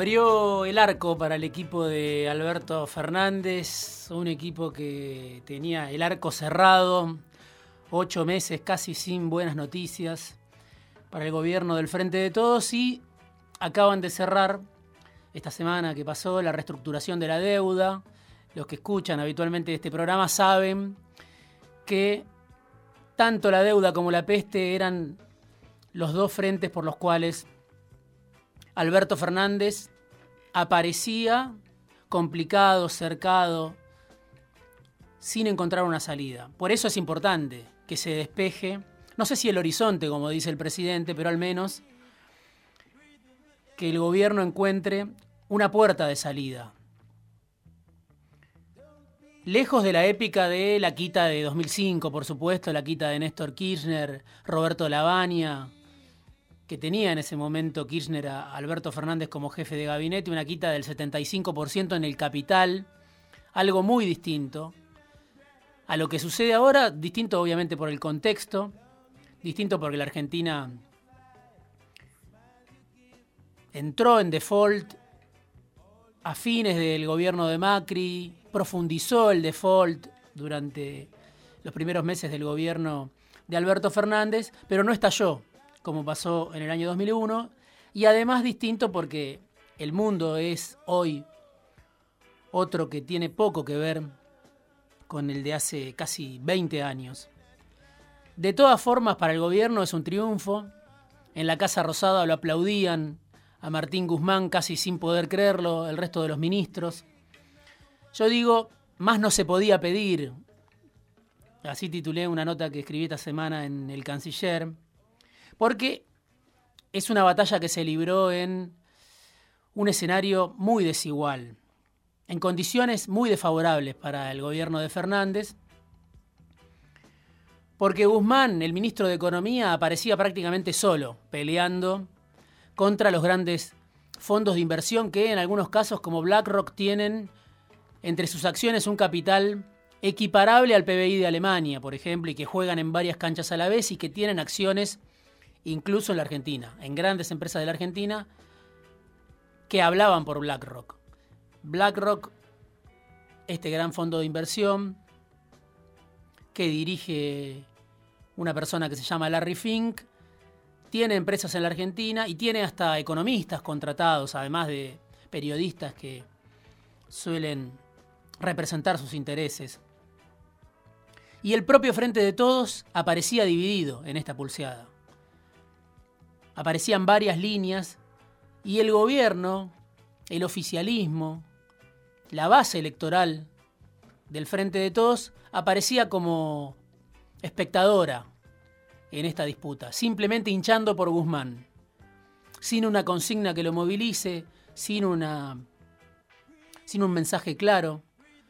Abrió el arco para el equipo de Alberto Fernández, un equipo que tenía el arco cerrado, ocho meses casi sin buenas noticias para el gobierno del Frente de Todos y acaban de cerrar esta semana que pasó la reestructuración de la deuda. Los que escuchan habitualmente este programa saben que tanto la deuda como la peste eran los dos frentes por los cuales Alberto Fernández aparecía complicado, cercado, sin encontrar una salida. Por eso es importante que se despeje, no sé si el horizonte, como dice el presidente, pero al menos que el gobierno encuentre una puerta de salida. Lejos de la épica de la quita de 2005, por supuesto, la quita de Néstor Kirchner, Roberto Lavagna, que tenía en ese momento Kirchner a Alberto Fernández como jefe de gabinete, una quita del 75% en el capital, algo muy distinto a lo que sucede ahora, distinto obviamente por el contexto, distinto porque la Argentina entró en default a fines del gobierno de Macri, profundizó el default durante los primeros meses del gobierno de Alberto Fernández, pero no estalló como pasó en el año 2001, y además distinto porque el mundo es hoy otro que tiene poco que ver con el de hace casi 20 años. De todas formas, para el gobierno es un triunfo. En la Casa Rosada lo aplaudían a Martín Guzmán casi sin poder creerlo, el resto de los ministros. Yo digo, más no se podía pedir. Así titulé una nota que escribí esta semana en El Canciller porque es una batalla que se libró en un escenario muy desigual, en condiciones muy desfavorables para el gobierno de Fernández, porque Guzmán, el ministro de Economía, aparecía prácticamente solo, peleando contra los grandes fondos de inversión que en algunos casos como BlackRock tienen entre sus acciones un capital equiparable al PBI de Alemania, por ejemplo, y que juegan en varias canchas a la vez y que tienen acciones incluso en la Argentina, en grandes empresas de la Argentina, que hablaban por BlackRock. BlackRock, este gran fondo de inversión que dirige una persona que se llama Larry Fink, tiene empresas en la Argentina y tiene hasta economistas contratados, además de periodistas que suelen representar sus intereses. Y el propio Frente de Todos aparecía dividido en esta pulseada aparecían varias líneas y el gobierno, el oficialismo, la base electoral del Frente de Todos aparecía como espectadora en esta disputa, simplemente hinchando por Guzmán, sin una consigna que lo movilice, sin, una, sin un mensaje claro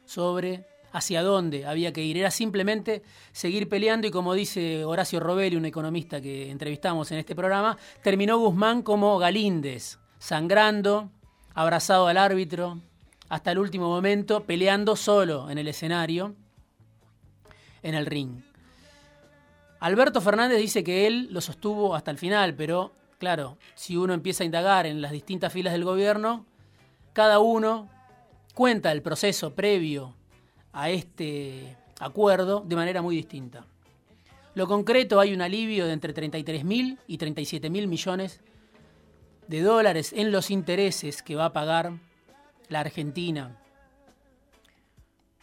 sobre hacia dónde había que ir. Era simplemente seguir peleando y como dice Horacio Robelli, un economista que entrevistamos en este programa, terminó Guzmán como Galíndez, sangrando, abrazado al árbitro, hasta el último momento, peleando solo en el escenario, en el ring. Alberto Fernández dice que él lo sostuvo hasta el final, pero claro, si uno empieza a indagar en las distintas filas del gobierno, cada uno cuenta el proceso previo a este acuerdo de manera muy distinta. Lo concreto, hay un alivio de entre 33 mil y 37 mil millones de dólares en los intereses que va a pagar la Argentina.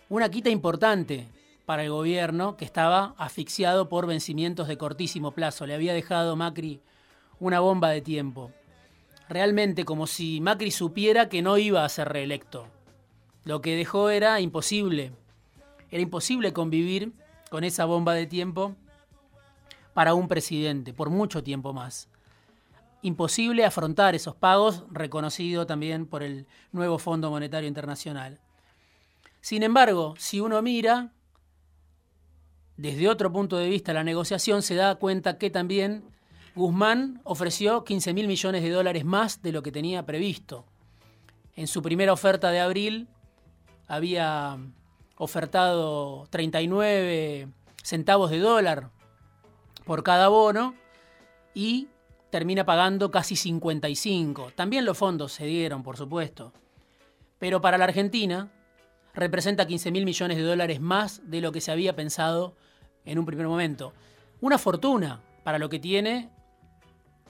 Una quita importante para el gobierno que estaba asfixiado por vencimientos de cortísimo plazo. Le había dejado Macri una bomba de tiempo. Realmente como si Macri supiera que no iba a ser reelecto. Lo que dejó era imposible. Era imposible convivir con esa bomba de tiempo para un presidente, por mucho tiempo más. Imposible afrontar esos pagos, reconocido también por el nuevo Fondo Monetario Internacional. Sin embargo, si uno mira desde otro punto de vista la negociación, se da cuenta que también Guzmán ofreció 15 mil millones de dólares más de lo que tenía previsto. En su primera oferta de abril había ofertado 39 centavos de dólar por cada bono y termina pagando casi 55. También los fondos se dieron, por supuesto. Pero para la Argentina representa 15 mil millones de dólares más de lo que se había pensado en un primer momento. Una fortuna para lo que tiene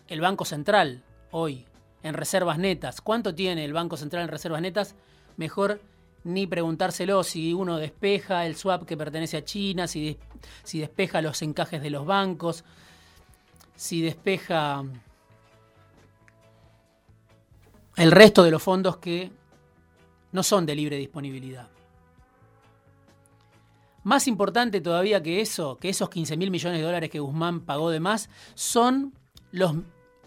el Banco Central hoy en reservas netas. ¿Cuánto tiene el Banco Central en reservas netas? Mejor ni preguntárselo si uno despeja el swap que pertenece a China, si, si despeja los encajes de los bancos, si despeja el resto de los fondos que no son de libre disponibilidad. Más importante todavía que eso, que esos 15 mil millones de dólares que Guzmán pagó de más, son los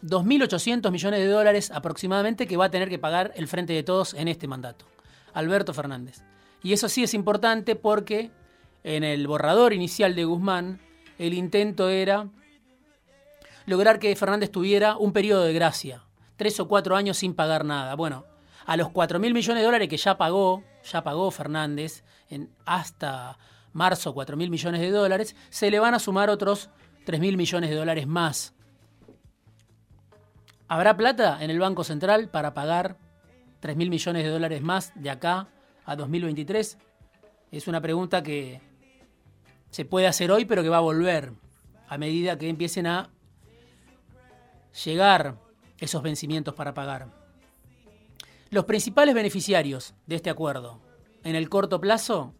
2.800 millones de dólares aproximadamente que va a tener que pagar el Frente de Todos en este mandato. Alberto Fernández. Y eso sí es importante porque en el borrador inicial de Guzmán el intento era lograr que Fernández tuviera un periodo de gracia, tres o cuatro años sin pagar nada. Bueno, a los 4 mil millones de dólares que ya pagó, ya pagó Fernández en hasta marzo 4 mil millones de dólares, se le van a sumar otros 3 mil millones de dólares más. ¿Habrá plata en el Banco Central para pagar 3 mil millones de dólares más de acá a 2023? Es una pregunta que se puede hacer hoy, pero que va a volver a medida que empiecen a llegar esos vencimientos para pagar. Los principales beneficiarios de este acuerdo en el corto plazo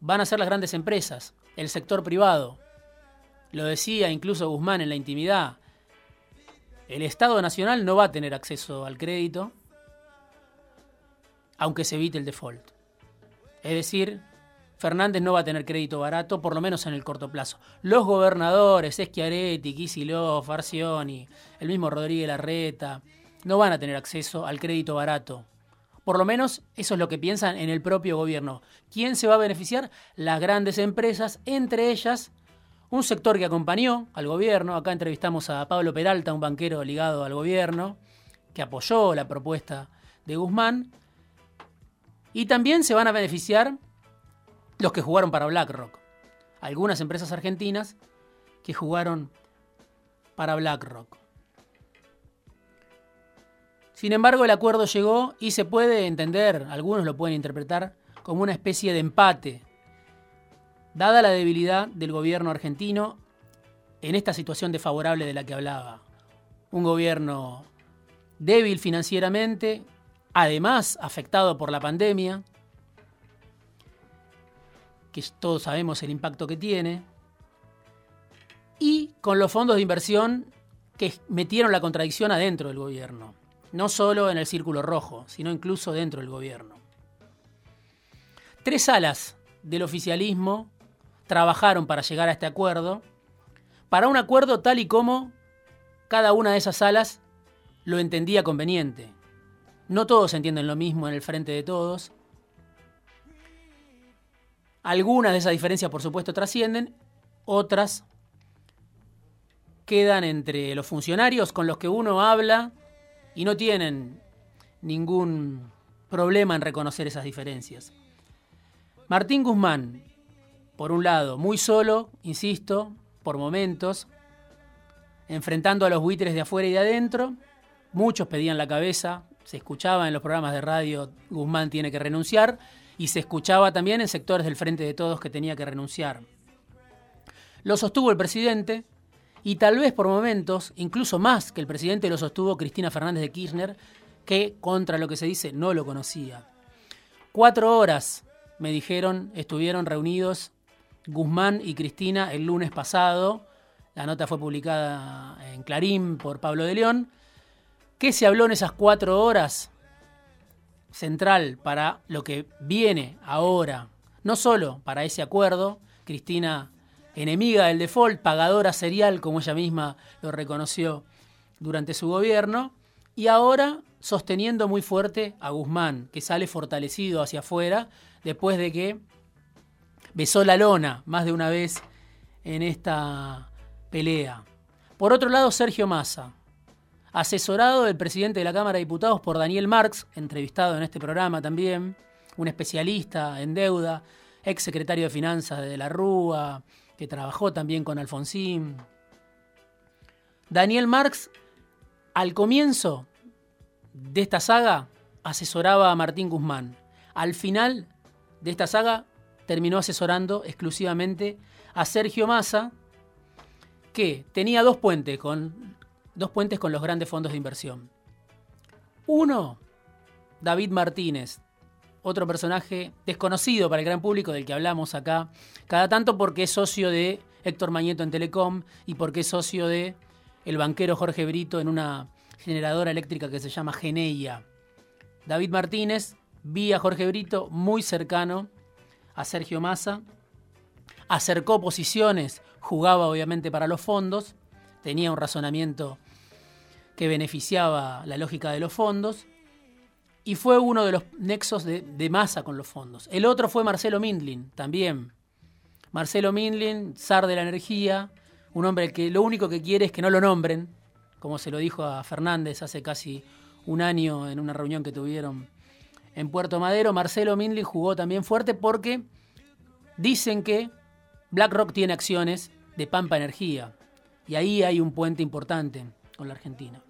van a ser las grandes empresas, el sector privado. Lo decía incluso Guzmán en la intimidad. El Estado Nacional no va a tener acceso al crédito aunque se evite el default. Es decir, Fernández no va a tener crédito barato, por lo menos en el corto plazo. Los gobernadores, Schiaretti, Kicillof, Arcioni, el mismo Rodríguez Larreta, no van a tener acceso al crédito barato. Por lo menos eso es lo que piensan en el propio gobierno. ¿Quién se va a beneficiar? Las grandes empresas, entre ellas un sector que acompañó al gobierno. Acá entrevistamos a Pablo Peralta, un banquero ligado al gobierno, que apoyó la propuesta de Guzmán. Y también se van a beneficiar los que jugaron para BlackRock. Algunas empresas argentinas que jugaron para BlackRock. Sin embargo, el acuerdo llegó y se puede entender, algunos lo pueden interpretar, como una especie de empate, dada la debilidad del gobierno argentino en esta situación desfavorable de la que hablaba. Un gobierno débil financieramente, además afectado por la pandemia, que todos sabemos el impacto que tiene, y con los fondos de inversión que metieron la contradicción adentro del gobierno, no solo en el círculo rojo, sino incluso dentro del gobierno. Tres alas del oficialismo trabajaron para llegar a este acuerdo, para un acuerdo tal y como cada una de esas alas lo entendía conveniente. No todos entienden lo mismo en el frente de todos. Algunas de esas diferencias, por supuesto, trascienden, otras quedan entre los funcionarios con los que uno habla y no tienen ningún problema en reconocer esas diferencias. Martín Guzmán, por un lado, muy solo, insisto, por momentos, enfrentando a los buitres de afuera y de adentro, muchos pedían la cabeza se escuchaba en los programas de radio Guzmán tiene que renunciar y se escuchaba también en sectores del Frente de Todos que tenía que renunciar. Lo sostuvo el presidente y tal vez por momentos, incluso más que el presidente lo sostuvo Cristina Fernández de Kirchner, que contra lo que se dice no lo conocía. Cuatro horas, me dijeron, estuvieron reunidos Guzmán y Cristina el lunes pasado. La nota fue publicada en Clarín por Pablo de León ¿Qué se habló en esas cuatro horas? Central para lo que viene ahora, no solo para ese acuerdo, Cristina, enemiga del default, pagadora serial, como ella misma lo reconoció durante su gobierno, y ahora sosteniendo muy fuerte a Guzmán, que sale fortalecido hacia afuera después de que besó la lona más de una vez en esta pelea. Por otro lado, Sergio Massa, asesorado del presidente de la Cámara de Diputados por Daniel Marx, entrevistado en este programa también, un especialista en deuda, ex secretario de Finanzas de la Rúa, que trabajó también con Alfonsín. Daniel Marx, al comienzo de esta saga, asesoraba a Martín Guzmán. Al final de esta saga, terminó asesorando exclusivamente a Sergio Massa, que tenía dos puentes con, dos puentes con los grandes fondos de inversión. Uno, David Martínez, otro personaje desconocido para el gran público del que hablamos acá, cada tanto porque es socio de Héctor Mañeto en Telecom y porque es socio de el banquero Jorge Brito en una generadora eléctrica que se llama Geneia. David Martínez, vía Jorge Brito, muy cercano a Sergio Massa, acercó posiciones, jugaba obviamente para los fondos, tenía un razonamiento que beneficiaba la lógica de los fondos, y fue uno de los nexos de, masa con los fondos. El otro fue Marcelo Mindlin, también. Marcelo Mindlin, zar de la energía, un hombre que lo único que quiere es que no lo nombren, como se lo dijo a Fernández hace casi un año en una reunión que tuvieron en Puerto Madero. Marcelo Mindlin jugó también fuerte porque dicen que BlackRock tiene acciones de Pampa Energía y ahí hay un puente importante con la Argentina.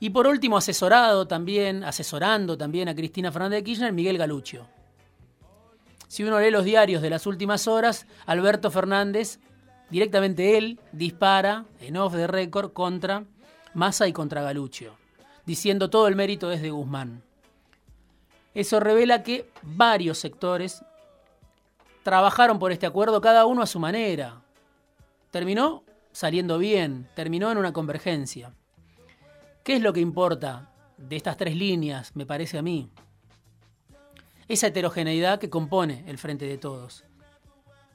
Y por último, asesorado también, asesorando también a Cristina Fernández de Kirchner, Miguel Galuccio. Si uno lee los diarios de las últimas horas, Alberto Fernández, directamente él, dispara en off de récord contra Massa y contra Galuccio, diciendo todo el mérito es de Guzmán. Eso revela que varios sectores trabajaron por este acuerdo, cada uno a su manera. Terminó saliendo bien, terminó en una convergencia. ¿Qué es lo que importa de estas tres líneas, me parece a mí? Esa heterogeneidad que compone el Frente de Todos.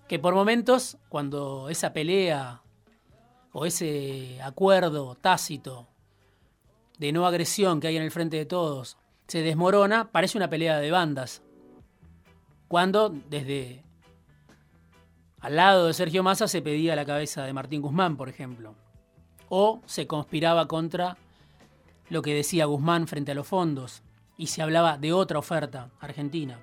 Que por momentos, cuando esa pelea o ese acuerdo tácito de no agresión que hay en el Frente de Todos se desmorona, parece una pelea de bandas. Cuando desde al lado de Sergio Massa se pedía la cabeza de Martín Guzmán, por ejemplo. O se conspiraba contra lo que decía Guzmán frente a los fondos y se hablaba de otra oferta argentina.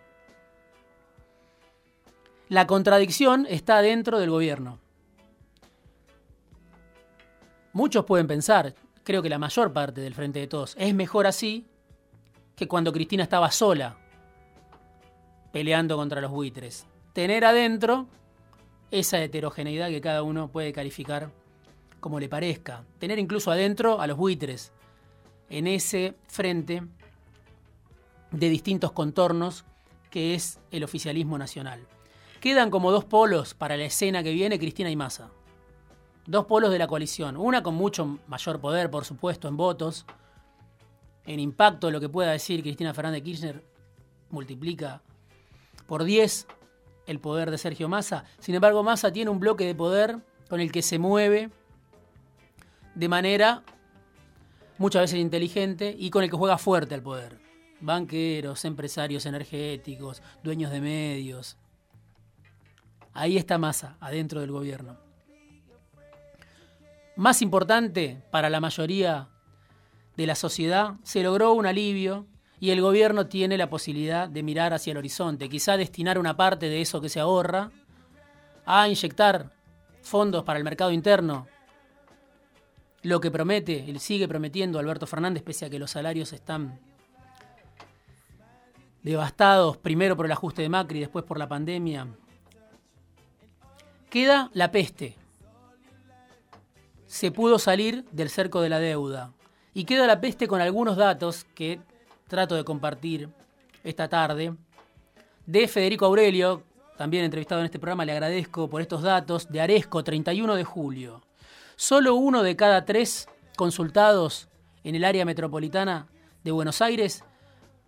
La contradicción está dentro del gobierno. Muchos pueden pensar, creo que la mayor parte del Frente de Todos, es mejor así que cuando Cristina estaba sola peleando contra los buitres. Tener adentro esa heterogeneidad que cada uno puede calificar como le parezca. Tener incluso adentro a los buitres, en ese frente de distintos contornos que es el oficialismo nacional. Quedan como dos polos para la escena que viene Cristina y Massa. Dos polos de la coalición. Una con mucho mayor poder, por supuesto, en votos. En impacto, lo que pueda decir Cristina Fernández Kirchner multiplica por 10 el poder de Sergio Massa. Sin embargo, Massa tiene un bloque de poder con el que se mueve de manera muchas veces inteligente y con el que juega fuerte al poder. Banqueros, empresarios energéticos, dueños de medios. Ahí está Massa, adentro del gobierno. Más importante para la mayoría de la sociedad, se logró un alivio y el gobierno tiene la posibilidad de mirar hacia el horizonte, quizá destinar una parte de eso que se ahorra a inyectar fondos para el mercado interno lo que promete, él sigue prometiendo Alberto Fernández, pese a que los salarios están devastados, primero por el ajuste de Macri, después por la pandemia. Queda la peste. Se pudo salir del cerco de la deuda. Y queda la peste con algunos datos que trato de compartir esta tarde. De Federico Aurelio, también entrevistado en este programa, le agradezco por estos datos. De Aresco, 31 de julio. Solo uno de cada tres consultados en el área metropolitana de Buenos Aires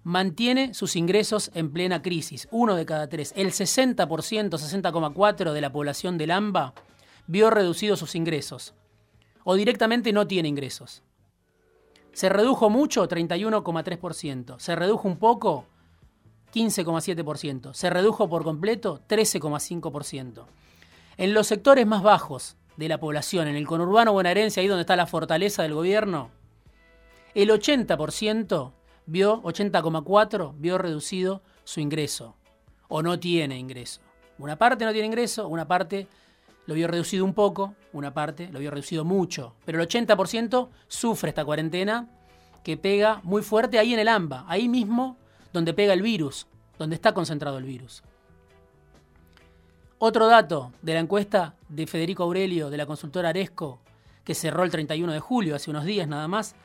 mantiene sus ingresos en plena crisis. Uno de cada tres. El 60%, 60,4% de la población del AMBA vio reducidos sus ingresos. O directamente no tiene ingresos. Se redujo mucho, 31,3%. Se redujo un poco, 15,7%. Se redujo por completo 13,5%. En los sectores más bajos de la población, en el conurbano bonaerense, ahí donde está la fortaleza del gobierno, el 80% vio, 80,4% vio reducido su ingreso o no tiene ingreso. Una parte no tiene ingreso, una parte lo vio reducido un poco, una parte lo vio reducido mucho, pero el 80% sufre esta cuarentena que pega muy fuerte ahí en el AMBA, ahí mismo donde pega el virus, donde está concentrado el virus. Otro dato de la encuesta de Federico Aurelio de la consultora Aresco, que cerró el 31 de julio, hace unos días nada más,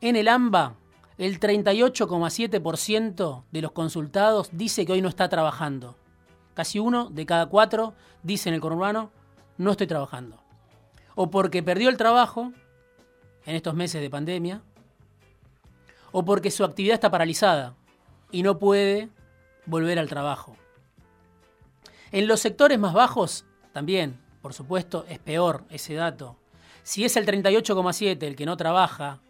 en el AMBA el 38,7% de los consultados dice que hoy no está trabajando. Casi uno de cada cuatro dice en el conurbano, no estoy trabajando. O porque perdió el trabajo en estos meses de pandemia, o porque su actividad está paralizada y no puede volver al trabajo. En los sectores más bajos, también, por supuesto, es peor ese dato. Si es el 38,7 el que no trabaja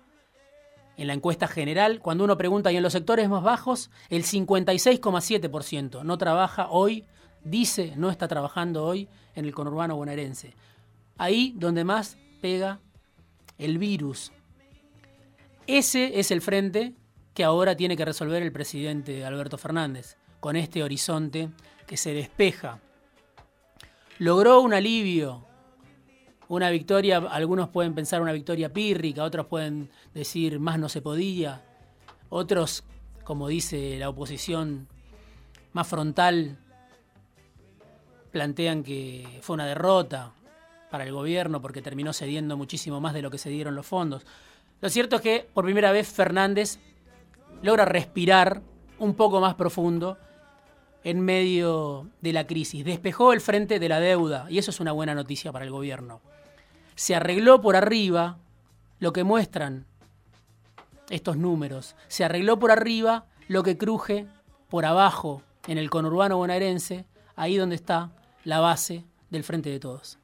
en la encuesta general, cuando uno pregunta, y en los sectores más bajos, el 56,7% no trabaja hoy, dice no está trabajando hoy en el conurbano bonaerense. Ahí donde más pega el virus. Ese es el frente que ahora tiene que resolver el presidente Alberto Fernández, con este horizonte que se despeja. Logró un alivio, una victoria, algunos pueden pensar una victoria pírrica, otros pueden decir más no se podía, otros, como dice la oposición más frontal, plantean que fue una derrota para el gobierno porque terminó cediendo muchísimo más de lo que se dieron los fondos. Lo cierto es que por primera vez Fernández logra respirar un poco más profundo en medio de la crisis. Despejó el frente de la deuda y eso es una buena noticia para el gobierno. Se arregló por arriba lo que muestran estos números. Se arregló por arriba lo que cruje por abajo en el conurbano bonaerense, ahí donde está la base del frente de todos.